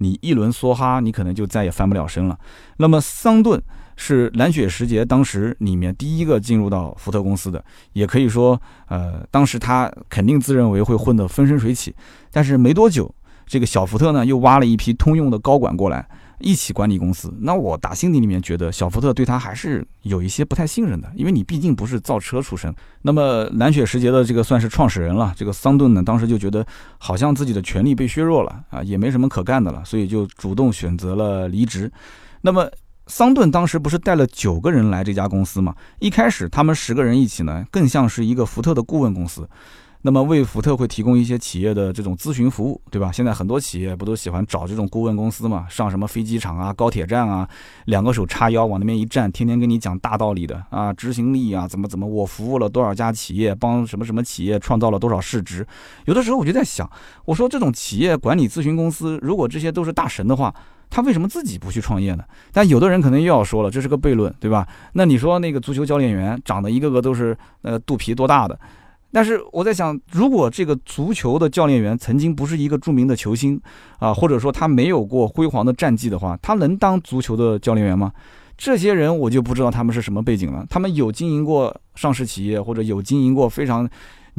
你一轮梭哈，你可能就再也翻不了身了。那么桑顿是蓝雪时节当时里面第一个进入到福特公司的，也可以说，呃，当时他肯定自认为会混得风生水起。但是没多久，这个小福特呢又挖了一批通用的高管过来。一起管理公司，那我打心底里面觉得小福特对他还是有一些不太信任的，因为你毕竟不是造车出身。那么蓝雪时节的这个算是创始人了，这个桑顿呢，当时就觉得好像自己的权力被削弱了啊，也没什么可干的了，所以就主动选择了离职。那么桑顿当时不是带了九个人来这家公司嘛？一开始他们十个人一起呢，更像是一个福特的顾问公司。那么为福特会提供一些企业的这种咨询服务，对吧？现在很多企业不都喜欢找这种顾问公司嘛？上什么飞机场啊、高铁站啊，两个手叉腰往那边一站，天天跟你讲大道理的啊，执行力啊，怎么怎么，我服务了多少家企业，帮什么什么企业创造了多少市值。有的时候我就在想，我说这种企业管理咨询公司，如果这些都是大神的话，他为什么自己不去创业呢？但有的人可能又要说了，这是个悖论，对吧？那你说那个足球教练员长得一个个都是呃肚皮多大的？但是我在想，如果这个足球的教练员曾经不是一个著名的球星啊，或者说他没有过辉煌的战绩的话，他能当足球的教练员吗？这些人我就不知道他们是什么背景了。他们有经营过上市企业，或者有经营过非常。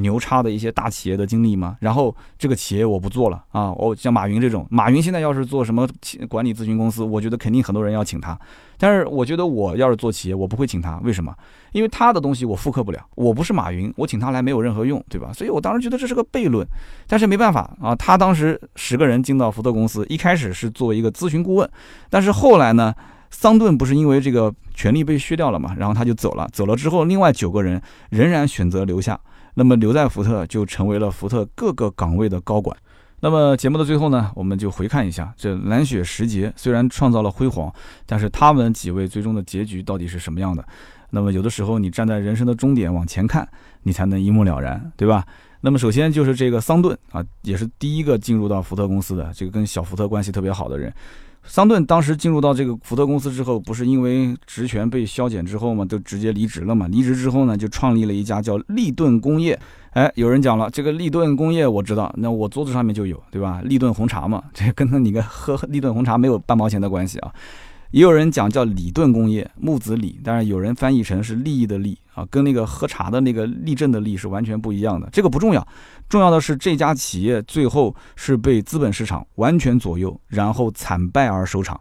牛叉的一些大企业的经历吗？然后这个企业我不做了啊！我像马云这种，马云现在要是做什么管理咨询公司，我觉得肯定很多人要请他。但是我觉得我要是做企业，我不会请他。为什么？因为他的东西我复刻不了。我不是马云，我请他来没有任何用，对吧？所以我当时觉得这是个悖论。但是没办法啊，他当时十个人进到福特公司，一开始是作为一个咨询顾问，但是后来呢，桑顿不是因为这个权力被削掉了嘛，然后他就走了。走了之后，另外九个人仍然选择留下。那么留在福特就成为了福特各个岗位的高管。那么节目的最后呢，我们就回看一下这蓝雪时节虽然创造了辉煌，但是他们几位最终的结局到底是什么样的？那么有的时候你站在人生的终点往前看，你才能一目了然，对吧？那么首先就是这个桑顿啊，也是第一个进入到福特公司的这个跟小福特关系特别好的人。桑顿当时进入到这个福特公司之后，不是因为职权被削减之后嘛，就直接离职了嘛。离职之后呢，就创立了一家叫利顿工业。哎，有人讲了，这个利顿工业我知道，那我桌子上面就有，对吧？利顿红茶嘛，这跟你个喝利顿红茶没有半毛钱的关系啊。也有人讲叫里顿工业，木子李，但是有人翻译成是利益的利啊，跟那个喝茶的那个立正的立是完全不一样的。这个不重要，重要的是这家企业最后是被资本市场完全左右，然后惨败而收场。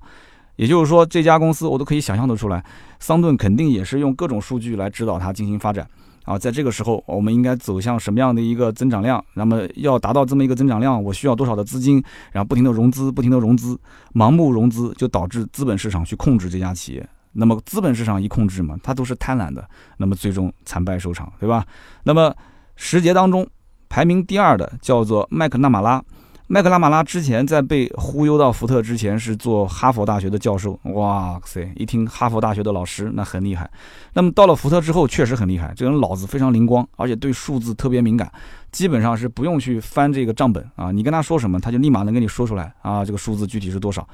也就是说，这家公司我都可以想象得出来，桑顿肯定也是用各种数据来指导它进行发展。啊，在这个时候，我们应该走向什么样的一个增长量？那么要达到这么一个增长量，我需要多少的资金？然后不停的融资，不停的融资，盲目融资就导致资本市场去控制这家企业。那么资本市场一控制嘛，它都是贪婪的，那么最终惨败收场，对吧？那么时节当中排名第二的叫做麦克纳马拉。麦克拉马拉之前在被忽悠到福特之前是做哈佛大学的教授，哇塞，一听哈佛大学的老师那很厉害。那么到了福特之后确实很厉害，这个人脑子非常灵光，而且对数字特别敏感，基本上是不用去翻这个账本啊，你跟他说什么他就立马能跟你说出来啊，这个数字具体是多少。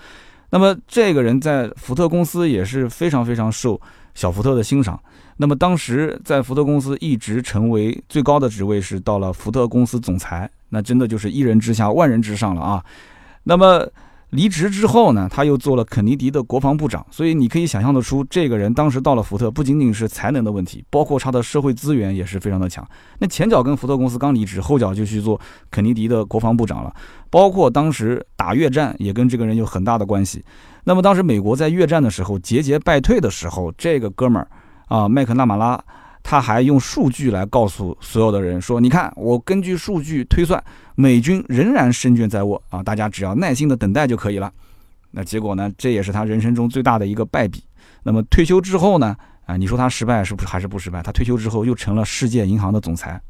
那么这个人在福特公司也是非常非常受小福特的欣赏。那么当时在福特公司一直成为最高的职位是到了福特公司总裁。那真的就是一人之下万人之上了啊！那么离职之后呢，他又做了肯尼迪的国防部长，所以你可以想象得出，这个人当时到了福特，不仅仅是才能的问题，包括他的社会资源也是非常的强。那前脚跟福特公司刚离职，后脚就去做肯尼迪的国防部长了，包括当时打越战也跟这个人有很大的关系。那么当时美国在越战的时候节节败退的时候，这个哥们儿啊，麦克纳马拉。他还用数据来告诉所有的人说：“你看，我根据数据推算，美军仍然胜券在握啊！大家只要耐心的等待就可以了。”那结果呢？这也是他人生中最大的一个败笔。那么退休之后呢？啊，你说他失败是不是还是不失败？他退休之后又成了世界银行的总裁。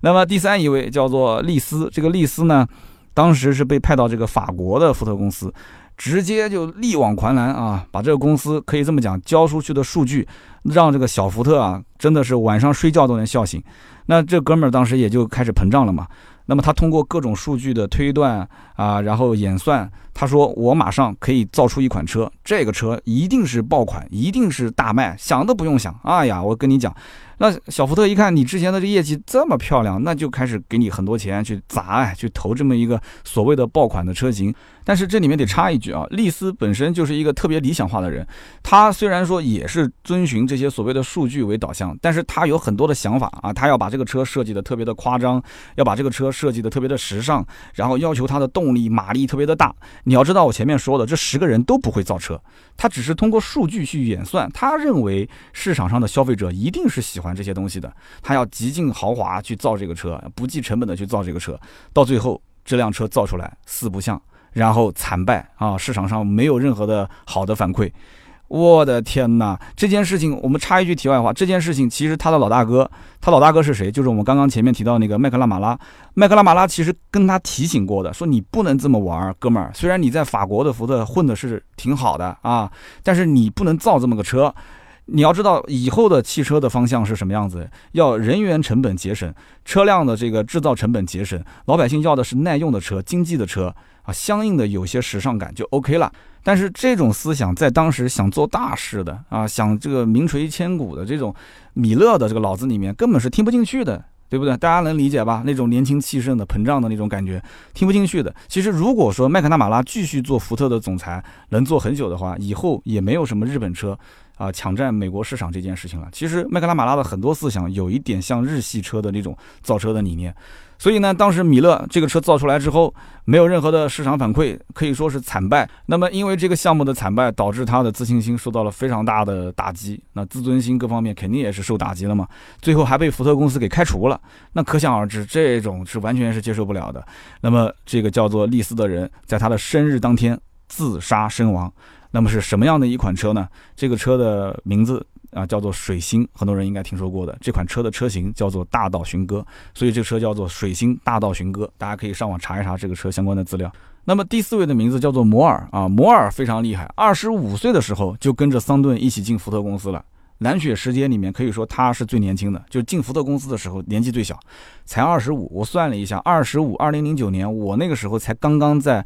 那么第三一位叫做利斯，这个利斯呢，当时是被派到这个法国的福特公司。直接就力挽狂澜啊！把这个公司可以这么讲，交出去的数据，让这个小福特啊，真的是晚上睡觉都能笑醒。那这哥们儿当时也就开始膨胀了嘛。那么他通过各种数据的推断啊，然后演算，他说我马上可以造出一款车，这个车一定是爆款，一定是大卖，想都不用想。哎呀，我跟你讲。那小福特一看你之前的这业绩这么漂亮，那就开始给你很多钱去砸哎，去投这么一个所谓的爆款的车型。但是这里面得插一句啊，利斯本身就是一个特别理想化的人，他虽然说也是遵循这些所谓的数据为导向，但是他有很多的想法啊，他要把这个车设计的特别的夸张，要把这个车设计的特别的时尚，然后要求它的动力马力特别的大。你要知道我前面说的这十个人都不会造车，他只是通过数据去演算，他认为市场上的消费者一定是喜欢。这些东西的，他要极尽豪华去造这个车，不计成本的去造这个车，到最后这辆车造出来四不像，然后惨败啊！市场上没有任何的好的反馈。我的天哪！这件事情我们插一句题外话，这件事情其实他的老大哥，他老大哥是谁？就是我们刚刚前面提到那个麦克拉马拉。麦克拉马拉其实跟他提醒过的，说你不能这么玩，哥们儿。虽然你在法国的福特混的是挺好的啊，但是你不能造这么个车。你要知道以后的汽车的方向是什么样子，要人员成本节省，车辆的这个制造成本节省，老百姓要的是耐用的车、经济的车啊，相应的有些时尚感就 OK 了。但是这种思想在当时想做大事的啊，想这个名垂千古的这种米勒的这个脑子里面根本是听不进去的，对不对？大家能理解吧？那种年轻气盛的膨胀的那种感觉，听不进去的。其实如果说麦克纳马拉继续做福特的总裁，能做很久的话，以后也没有什么日本车。啊，抢占美国市场这件事情了。其实麦克拉马拉的很多思想有一点像日系车的那种造车的理念，所以呢，当时米勒这个车造出来之后，没有任何的市场反馈，可以说是惨败。那么因为这个项目的惨败，导致他的自信心受到了非常大的打击，那自尊心各方面肯定也是受打击了嘛。最后还被福特公司给开除了，那可想而知，这种是完全是接受不了的。那么这个叫做利斯的人，在他的生日当天自杀身亡。那么是什么样的一款车呢？这个车的名字啊叫做水星，很多人应该听说过的。这款车的车型叫做大道寻歌，所以这个车叫做水星大道寻歌。大家可以上网查一查这个车相关的资料。那么第四位的名字叫做摩尔啊，摩尔非常厉害，二十五岁的时候就跟着桑顿一起进福特公司了。蓝血时间里面可以说他是最年轻的，就进福特公司的时候年纪最小，才二十五。我算了一下，二十五，二零零九年我那个时候才刚刚在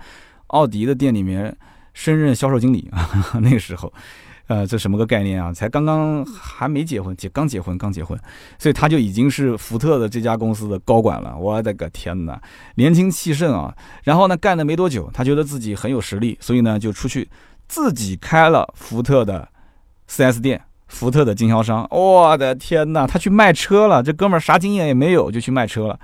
奥迪的店里面。升任销售经理啊，[laughs] 那个时候。呃，这什么个概念啊？才刚刚还没结婚，结刚结婚，刚结婚，所以他就已经是福特的这家公司的高管了。我的个天哪，年轻气盛啊！然后呢，干了没多久，他觉得自己很有实力，所以呢，就出去自己开了福特的 4S 店，福特的经销商。我的天哪，他去卖车了！这哥们儿啥经验也没有，就去卖车了。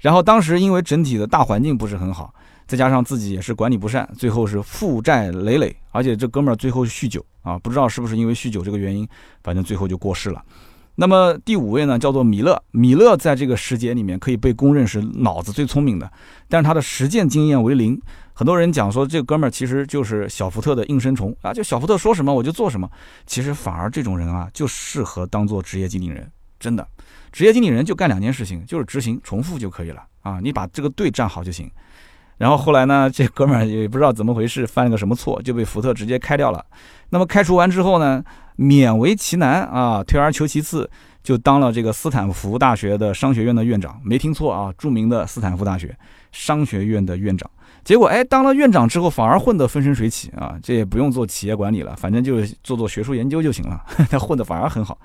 然后当时因为整体的大环境不是很好。再加上自己也是管理不善，最后是负债累累，而且这哥们儿最后酗酒啊，不知道是不是因为酗酒这个原因，反正最后就过世了。那么第五位呢，叫做米勒。米勒在这个时节里面可以被公认是脑子最聪明的，但是他的实践经验为零。很多人讲说这哥们儿其实就是小福特的应声虫啊，就小福特说什么我就做什么。其实反而这种人啊，就适合当做职业经理人。真的，职业经理人就干两件事情，就是执行重复就可以了啊，你把这个队站好就行。然后后来呢，这哥们儿也不知道怎么回事，犯了个什么错，就被福特直接开掉了。那么开除完之后呢，勉为其难啊，退而求其次，就当了这个斯坦福大学的商学院的院长。没听错啊，著名的斯坦福大学商学院的院长。结果哎，当了院长之后，反而混得风生水起啊，这也不用做企业管理了，反正就是做做学术研究就行了。[laughs] 他混得反而很好。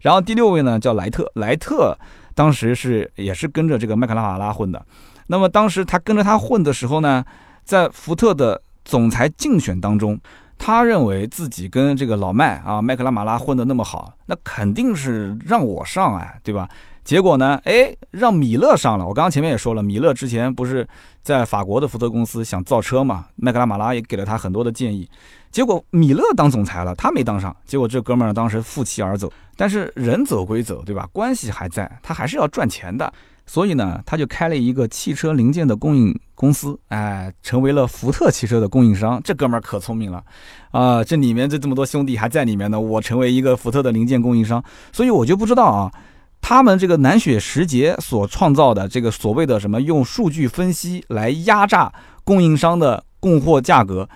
然后第六位呢，叫莱特，莱特当时是也是跟着这个麦克拉法拉混的。那么当时他跟着他混的时候呢，在福特的总裁竞选当中，他认为自己跟这个老麦啊麦克拉马拉混的那么好，那肯定是让我上啊，对吧？结果呢，哎，让米勒上了。我刚刚前面也说了，米勒之前不是在法国的福特公司想造车嘛，麦克拉马拉也给了他很多的建议。结果米勒当总裁了，他没当上。结果这哥们儿当时负气而走。但是人走归走，对吧？关系还在，他还是要赚钱的。所以呢，他就开了一个汽车零件的供应公司，哎，成为了福特汽车的供应商。这哥们儿可聪明了，啊，这里面这这么多兄弟还在里面呢。我成为一个福特的零件供应商，所以我就不知道啊，他们这个南雪时节所创造的这个所谓的什么用数据分析来压榨供应商的供货价格，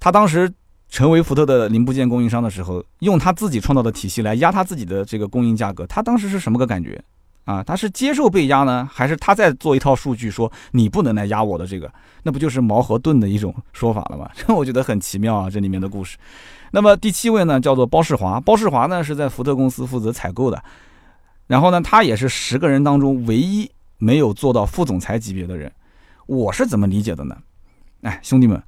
他当时成为福特的零部件供应商的时候，用他自己创造的体系来压他自己的这个供应价格，他当时是什么个感觉？啊，他是接受被压呢，还是他在做一套数据说你不能来压我的这个？那不就是矛和盾的一种说法了吗？这 [laughs] 我觉得很奇妙啊，这里面的故事。那么第七位呢，叫做包世华。包世华呢是在福特公司负责采购的，然后呢，他也是十个人当中唯一没有做到副总裁级别的人。我是怎么理解的呢？哎，兄弟们，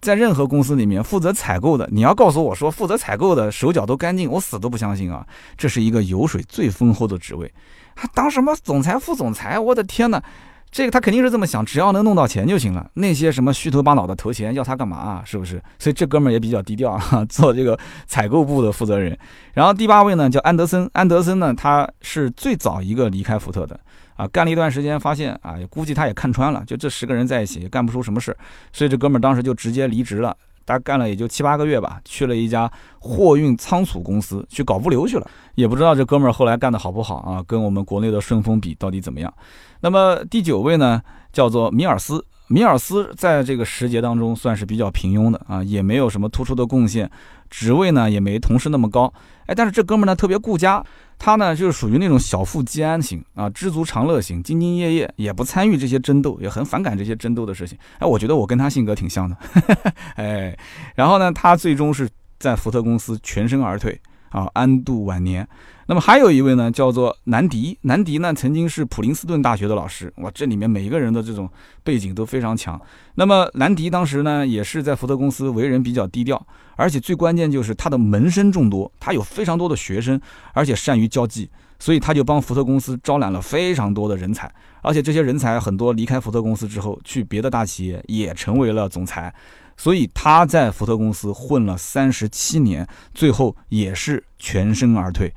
在任何公司里面负责采购的，你要告诉我说负责采购的手脚都干净，我死都不相信啊！这是一个油水最丰厚的职位。他当什么总裁、副总裁？我的天哪，这个他肯定是这么想，只要能弄到钱就行了。那些什么虚头巴脑的投钱要他干嘛啊？是不是？所以这哥们儿也比较低调啊，做这个采购部的负责人。然后第八位呢叫安德森，安德森呢他是最早一个离开福特的啊，干了一段时间发现啊，估计他也看穿了，就这十个人在一起也干不出什么事所以这哥们儿当时就直接离职了。大概干了也就七八个月吧，去了一家货运仓储公司去搞物流去了，也不知道这哥们儿后来干的好不好啊？跟我们国内的顺丰比到底怎么样？那么第九位呢，叫做米尔斯。米尔斯在这个时节当中算是比较平庸的啊，也没有什么突出的贡献，职位呢也没同事那么高。哎，但是这哥们呢特别顾家。他呢，就是属于那种小富即安型啊，知足常乐型，兢兢业业，也不参与这些争斗，也很反感这些争斗的事情。哎，我觉得我跟他性格挺像的。[laughs] 哎，然后呢，他最终是在福特公司全身而退啊，安度晚年。那么还有一位呢，叫做南迪。南迪呢，曾经是普林斯顿大学的老师。哇，这里面每一个人的这种背景都非常强。那么南迪当时呢，也是在福特公司为人比较低调，而且最关键就是他的门生众多，他有非常多的学生，而且善于交际，所以他就帮福特公司招揽了非常多的人才。而且这些人才很多离开福特公司之后，去别的大企业也成为了总裁。所以他在福特公司混了三十七年，最后也是全身而退。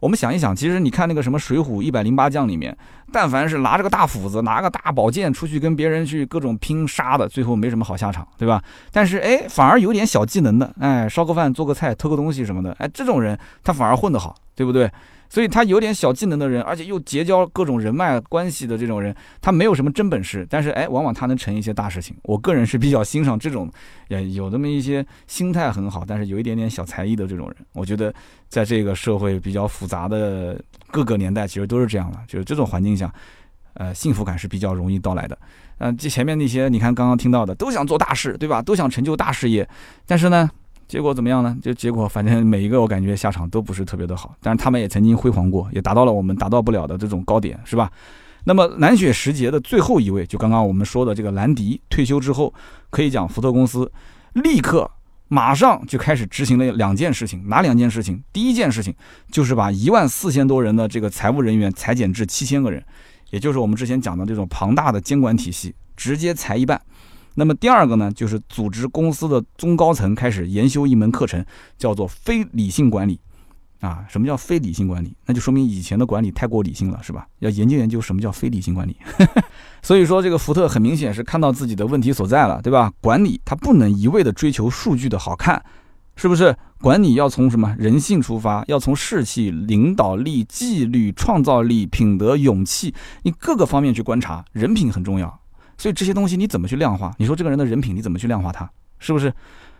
我们想一想，其实你看那个什么《水浒》一百零八将里面，但凡是拿着个大斧子、拿个大宝剑出去跟别人去各种拼杀的，最后没什么好下场，对吧？但是哎，反而有点小技能的，哎，烧个饭、做个菜、偷个东西什么的，哎，这种人他反而混得好，对不对？所以他有点小技能的人，而且又结交各种人脉关系的这种人，他没有什么真本事，但是哎，往往他能成一些大事情。我个人是比较欣赏这种，也有那么一些心态很好，但是有一点点小才艺的这种人。我觉得在这个社会比较复杂的各个年代，其实都是这样的，就是这种环境下，呃，幸福感是比较容易到来的。嗯，这前面那些你看刚刚听到的，都想做大事，对吧？都想成就大事业，但是呢，结果怎么样呢？就结果反正每一个我感觉下场都不是特别的好。但是他们也曾经辉煌过，也达到了我们达到不了的这种高点，是吧？那么蓝雪时节的最后一位，就刚刚我们说的这个兰迪退休之后，可以讲福特公司立刻马上就开始执行了两件事情，哪两件事情？第一件事情就是把一万四千多人的这个财务人员裁减至七千个人。也就是我们之前讲的这种庞大的监管体系，直接裁一半。那么第二个呢，就是组织公司的中高层开始研修一门课程，叫做非理性管理。啊，什么叫非理性管理？那就说明以前的管理太过理性了，是吧？要研究研究什么叫非理性管理。[laughs] 所以说，这个福特很明显是看到自己的问题所在了，对吧？管理它不能一味的追求数据的好看。是不是管理要从什么人性出发？要从士气、领导力、纪律、创造力、品德、勇气，你各个方面去观察，人品很重要。所以这些东西你怎么去量化？你说这个人的人品你怎么去量化他？是不是？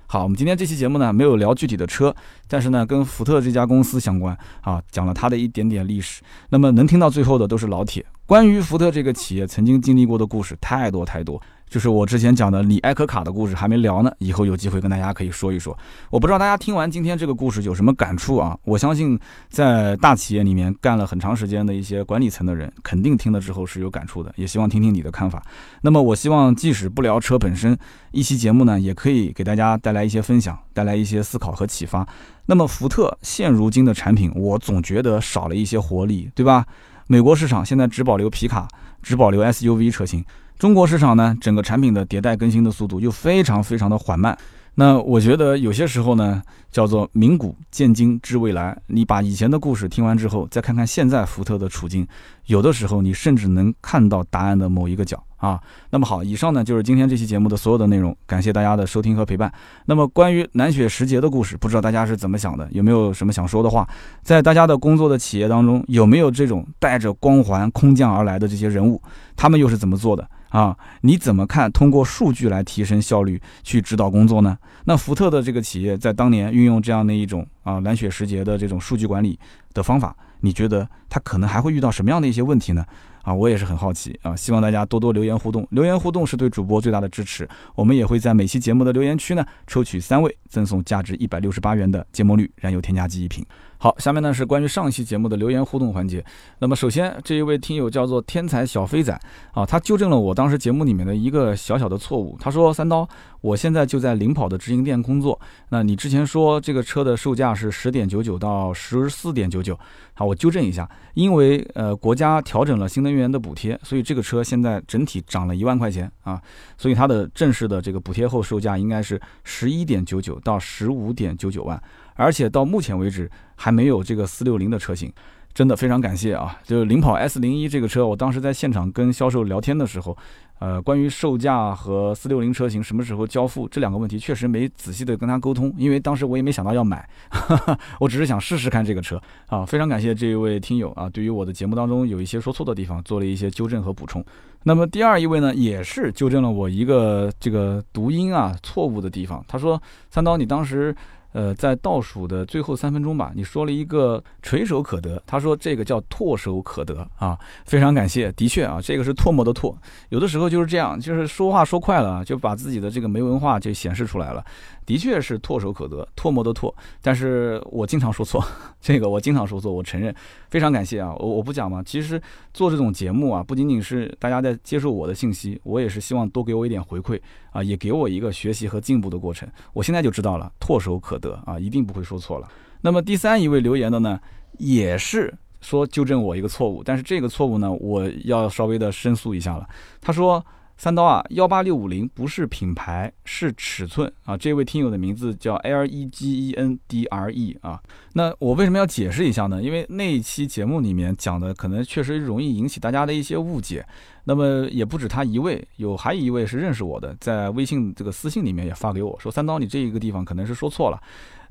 好，我们今天这期节目呢，没有聊具体的车，但是呢，跟福特这家公司相关啊，讲了他的一点点历史。那么能听到最后的都是老铁，关于福特这个企业曾经经历过的故事太多太多。就是我之前讲的李艾可卡的故事还没聊呢，以后有机会跟大家可以说一说。我不知道大家听完今天这个故事有什么感触啊？我相信在大企业里面干了很长时间的一些管理层的人，肯定听了之后是有感触的。也希望听听你的看法。那么我希望即使不聊车本身，一期节目呢，也可以给大家带来一些分享，带来一些思考和启发。那么福特现如今的产品，我总觉得少了一些活力，对吧？美国市场现在只保留皮卡，只保留 SUV 车型。中国市场呢，整个产品的迭代更新的速度又非常非常的缓慢。那我觉得有些时候呢，叫做明古见今知未来。你把以前的故事听完之后，再看看现在福特的处境，有的时候你甚至能看到答案的某一个角啊。那么好，以上呢就是今天这期节目的所有的内容，感谢大家的收听和陪伴。那么关于南雪时节的故事，不知道大家是怎么想的，有没有什么想说的话？在大家的工作的企业当中，有没有这种带着光环空降而来的这些人物？他们又是怎么做的？啊，你怎么看？通过数据来提升效率，去指导工作呢？那福特的这个企业在当年运用这样的一种啊蓝雪时节的这种数据管理的方法，你觉得它可能还会遇到什么样的一些问题呢？啊，我也是很好奇啊，希望大家多多留言互动，留言互动是对主播最大的支持。我们也会在每期节目的留言区呢，抽取三位赠送价值一百六十八元的芥末绿燃油添加剂一瓶。好，下面呢是关于上一期节目的留言互动环节。那么首先这一位听友叫做天才小飞仔啊，他纠正了我当时节目里面的一个小小的错误。他说：“三刀，我现在就在领跑的直营店工作。那你之前说这个车的售价是十点九九到十四点九九，好，我纠正一下，因为呃国家调整了新能源的补贴，所以这个车现在整体涨了一万块钱啊，所以它的正式的这个补贴后售价应该是十一点九九到十五点九九万。”而且到目前为止还没有这个四六零的车型，真的非常感谢啊！就是领跑 S 零一这个车，我当时在现场跟销售聊天的时候，呃，关于售价和四六零车型什么时候交付这两个问题，确实没仔细的跟他沟通，因为当时我也没想到要买，[laughs] 我只是想试试看这个车啊！非常感谢这一位听友啊，对于我的节目当中有一些说错的地方做了一些纠正和补充。那么第二一位呢，也是纠正了我一个这个读音啊错误的地方，他说三刀，你当时。呃，在倒数的最后三分钟吧，你说了一个垂手可得，他说这个叫唾手可得啊，非常感谢，的确啊，这个是唾沫的唾，有的时候就是这样，就是说话说快了，就把自己的这个没文化就显示出来了。的确是唾手可得，唾沫的唾，但是我经常说错，[laughs] 这个我经常说错，我承认，非常感谢啊，我我不讲嘛，其实做这种节目啊，不仅仅是大家在接受我的信息，我也是希望多给我一点回馈啊，也给我一个学习和进步的过程。我现在就知道了，唾手可得啊，一定不会说错了。那么第三一位留言的呢，也是说纠正我一个错误，但是这个错误呢，我要稍微的申诉一下了。他说。三刀啊，幺八六五零不是品牌，是尺寸啊。这位听友的名字叫 L E G E N D R E 啊。那我为什么要解释一下呢？因为那一期节目里面讲的可能确实容易引起大家的一些误解。那么也不止他一位，有还有一位是认识我的，在微信这个私信里面也发给我说，三刀你这一个地方可能是说错了。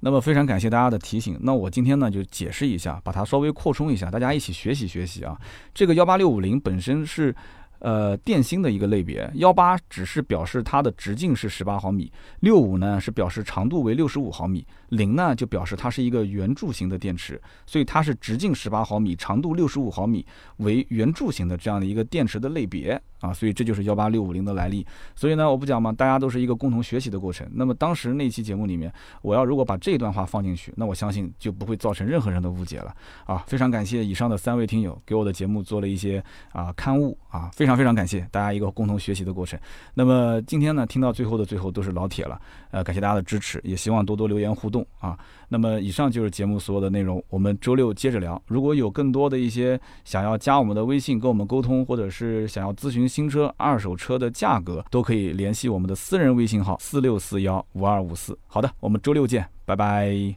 那么非常感谢大家的提醒。那我今天呢就解释一下，把它稍微扩充一下，大家一起学习学习啊。这个幺八六五零本身是。呃，电芯的一个类别，幺八只是表示它的直径是十八毫米，六五呢是表示长度为六十五毫米，零呢就表示它是一个圆柱形的电池，所以它是直径十八毫米，长度六十五毫米为圆柱形的这样的一个电池的类别。啊，所以这就是幺八六五零的来历。所以呢，我不讲嘛，大家都是一个共同学习的过程。那么当时那期节目里面，我要如果把这段话放进去，那我相信就不会造成任何人的误解了啊！非常感谢以上的三位听友给我的节目做了一些啊刊物啊，非常。非常感谢大家一个共同学习的过程。那么今天呢，听到最后的最后都是老铁了，呃，感谢大家的支持，也希望多多留言互动啊。那么以上就是节目所有的内容，我们周六接着聊。如果有更多的一些想要加我们的微信跟我们沟通，或者是想要咨询新车、二手车的价格，都可以联系我们的私人微信号四六四幺五二五四。好的，我们周六见，拜拜。